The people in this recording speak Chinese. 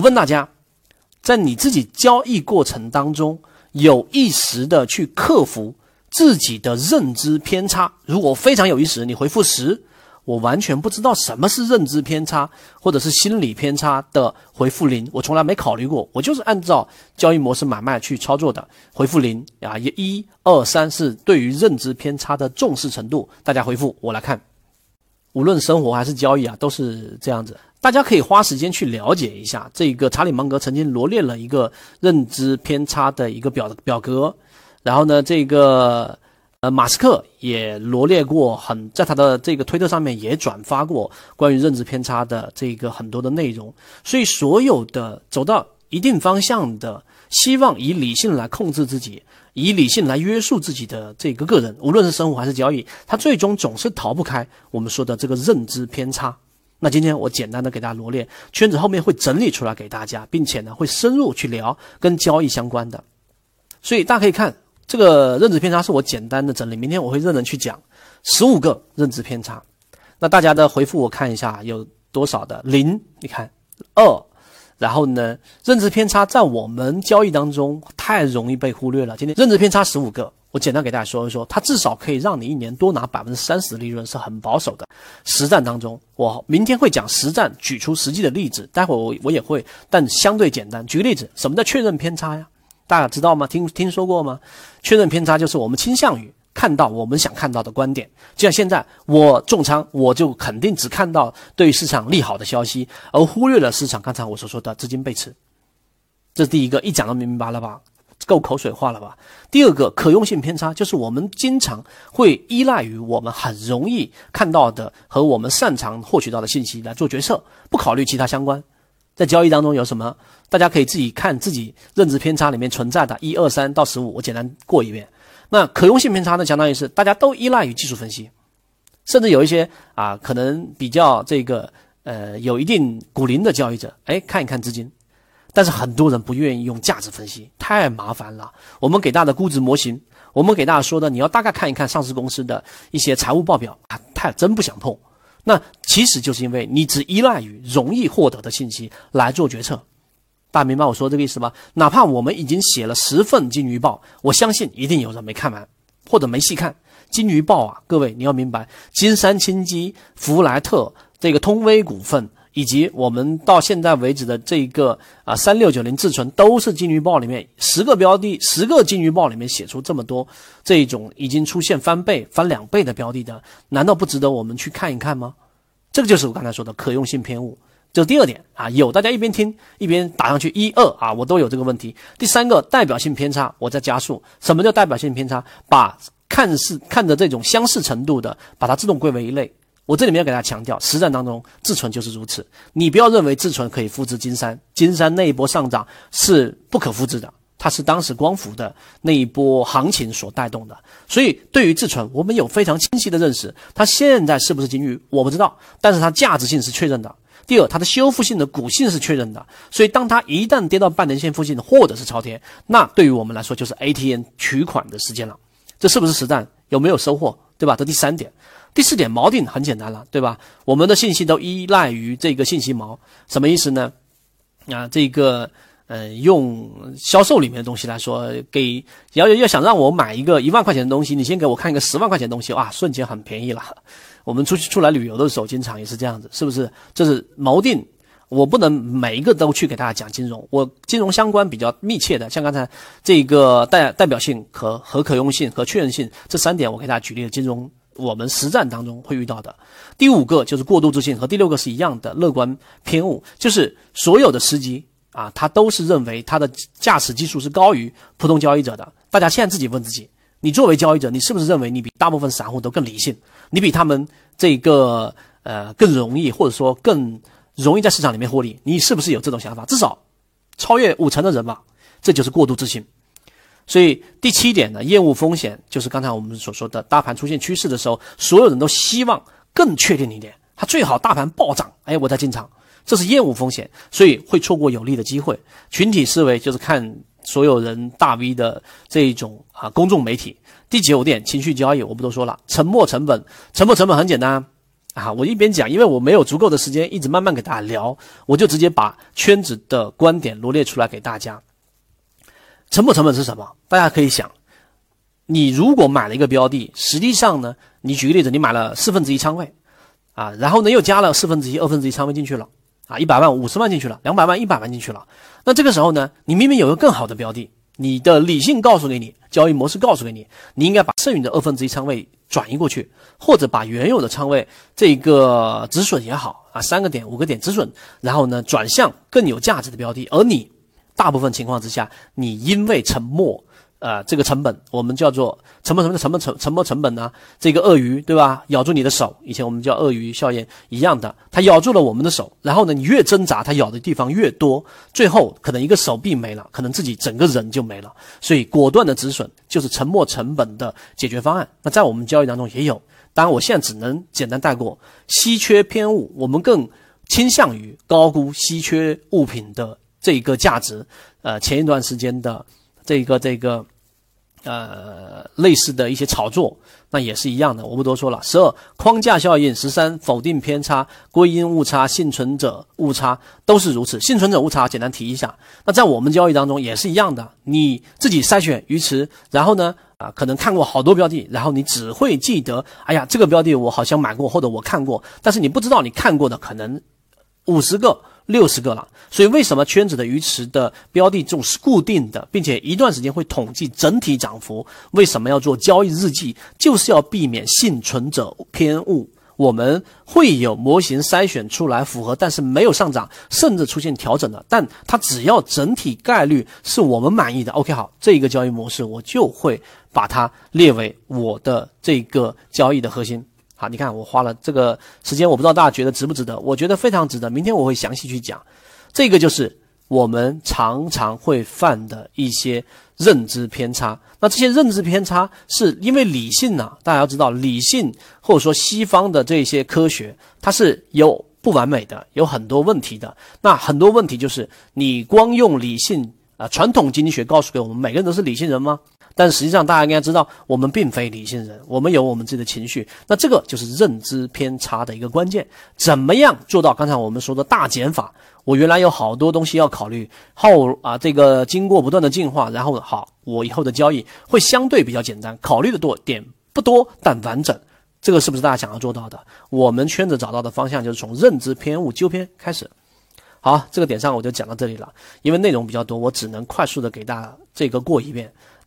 问大家，在你自己交易过程当中，有意识的去克服自己的认知偏差？如果非常有意识，你回复十。我完全不知道什么是认知偏差，或者是心理偏差的回复零，我从来没考虑过，我就是按照交易模式买卖去操作的。回复零啊，一、一、二、三是对于认知偏差的重视程度。大家回复我来看，无论生活还是交易啊，都是这样子。大家可以花时间去了解一下，这个查理芒格曾经罗列了一个认知偏差的一个表表格，然后呢，这个。呃，马斯克也罗列过很，在他的这个推特上面也转发过关于认知偏差的这个很多的内容。所以，所有的走到一定方向的，希望以理性来控制自己，以理性来约束自己的这个个人，无论是生活还是交易，他最终总是逃不开我们说的这个认知偏差。那今天我简单的给大家罗列，圈子后面会整理出来给大家，并且呢会深入去聊跟交易相关的。所以大家可以看。这个认知偏差是我简单的整理，明天我会认真去讲十五个认知偏差。那大家的回复我看一下有多少的零？你看二，然后呢，认知偏差在我们交易当中太容易被忽略了。今天认知偏差十五个，我简单给大家说一说，它至少可以让你一年多拿百分之三十的利润，是很保守的。实战当中，我明天会讲实战，举出实际的例子，待会我我也会，但相对简单。举个例子，什么叫确认偏差呀？大家知道吗？听听说过吗？确认偏差就是我们倾向于看到我们想看到的观点。就像现在我重仓，我就肯定只看到对市场利好的消息，而忽略了市场刚才我所说的资金背驰。这是第一个，一讲都明白了吧？够口水话了吧？第二个可用性偏差就是我们经常会依赖于我们很容易看到的和我们擅长获取到的信息来做决策，不考虑其他相关。在交易当中有什么？大家可以自己看自己认知偏差里面存在的一二三到十五，我简单过一遍。那可用性偏差呢，相当于是大家都依赖于技术分析，甚至有一些啊，可能比较这个呃有一定股龄的交易者，哎，看一看资金。但是很多人不愿意用价值分析，太麻烦了。我们给大家的估值模型，我们给大家说的，你要大概看一看上市公司的一些财务报表，啊，太真不想碰。那其实就是因为你只依赖于容易获得的信息来做决策，大家明白我说这个意思吗？哪怕我们已经写了十份金鱼报，我相信一定有人没看完或者没细看金鱼报啊！各位你要明白，金山清基、福莱特、这个通威股份，以及我们到现在为止的这一个啊三六九零自存，都是金鱼报里面十个标的，十个金鱼报里面写出这么多这种已经出现翻倍、翻两倍的标的的，难道不值得我们去看一看吗？这个就是我刚才说的可用性偏误，就第二点啊，有大家一边听一边打上去一二啊，我都有这个问题。第三个代表性偏差，我在加速。什么叫代表性偏差？把看似看着这种相似程度的，把它自动归为一类。我这里面要给大家强调，实战当中自存就是如此。你不要认为自存可以复制金山，金山那一波上涨是不可复制的。它是当时光伏的那一波行情所带动的，所以对于自存，我们有非常清晰的认识。它现在是不是金鱼，我不知道，但是它价值性是确认的。第二，它的修复性的股性是确认的。所以，当它一旦跌到半年线附近，或者是超跌，那对于我们来说就是 ATM 取款的时间了。这是不是实战？有没有收获？对吧？这第三点，第四点，锚定很简单了，对吧？我们的信息都依赖于这个信息锚，什么意思呢？啊，这个。嗯，用销售里面的东西来说，给要要想让我买一个一万块钱的东西，你先给我看一个十万块钱的东西，哇，瞬间很便宜了。我们出去出来旅游的时候，经常也是这样子，是不是？这是锚定，我不能每一个都去给大家讲金融，我金融相关比较密切的，像刚才这个代代表性和和可用性和确认性这三点，我给大家举例的金融，我们实战当中会遇到的。第五个就是过度自信，和第六个是一样的，乐观偏误，就是所有的司机。啊，他都是认为他的驾驶技术是高于普通交易者的。大家现在自己问自己：你作为交易者，你是不是认为你比大部分散户都更理性？你比他们这个呃更容易，或者说更容易在市场里面获利？你是不是有这种想法？至少超越五成的人吧。这就是过度自信。所以第七点呢，业务风险就是刚才我们所说的，大盘出现趋势的时候，所有人都希望更确定一点，它最好大盘暴涨，哎，我再进场。这是业务风险，所以会错过有利的机会。群体思维就是看所有人大 V 的这一种啊，公众媒体。第九点，情绪交易我不多说了。沉没成本，沉没成本很简单，啊，我一边讲，因为我没有足够的时间一直慢慢给大家聊，我就直接把圈子的观点罗列出来给大家。沉没成本是什么？大家可以想，你如果买了一个标的，实际上呢，你举个例子，你买了四分之一仓位，啊，然后呢又加了四分之一、二分之一仓位进去了，啊，一百万、五十万进去了，两百万、一百万进去了，那这个时候呢，你明明有个更好的标的，你的理性告诉给你，交易模式告诉给你，你应该把剩余的二分之一仓位。转移过去，或者把原有的仓位这个止损也好啊，三个点、五个点止损，然后呢转向更有价值的标的。而你大部分情况之下，你因为沉默。呃，这个成本我们叫做沉没成本，成本成沉没成本呢？这个鳄鱼对吧？咬住你的手，以前我们叫鳄鱼效应一样的，它咬住了我们的手，然后呢，你越挣扎，它咬的地方越多，最后可能一个手臂没了，可能自己整个人就没了。所以果断的止损就是沉没成本的解决方案。那在我们交易当中也有，当然我现在只能简单带过。稀缺偏误，我们更倾向于高估稀缺物品的这一个价值。呃，前一段时间的。这个这个，呃，类似的一些炒作，那也是一样的，我不多说了。十二框架效应，十三否定偏差、归因误差、幸存者误差都是如此。幸存者误差简单提一下，那在我们交易当中也是一样的，你自己筛选鱼池，然后呢，啊，可能看过好多标的，然后你只会记得，哎呀，这个标的我好像买过或者我看过，但是你不知道你看过的可能五十个。六十个了，所以为什么圈子的鱼池的标的这种是固定的，并且一段时间会统计整体涨幅？为什么要做交易日记？就是要避免幸存者偏误。我们会有模型筛选出来符合，但是没有上涨，甚至出现调整的，但它只要整体概率是我们满意的，OK，好，这一个交易模式我就会把它列为我的这个交易的核心。好，你看我花了这个时间，我不知道大家觉得值不值得？我觉得非常值得。明天我会详细去讲，这个就是我们常常会犯的一些认知偏差。那这些认知偏差是因为理性呢？大家要知道，理性或者说西方的这些科学，它是有不完美的，有很多问题的。那很多问题就是你光用理性啊，传统经济学告诉给我们，每个人都是理性人吗？但实际上，大家应该知道，我们并非理性人，我们有我们自己的情绪。那这个就是认知偏差的一个关键。怎么样做到刚才我们说的大减法？我原来有好多东西要考虑，后啊，这个经过不断的进化，然后好，我以后的交易会相对比较简单，考虑的多点不多，但完整。这个是不是大家想要做到的？我们圈子找到的方向就是从认知偏误纠偏开始。好，这个点上我就讲到这里了，因为内容比较多，我只能快速的给大家这个过一遍。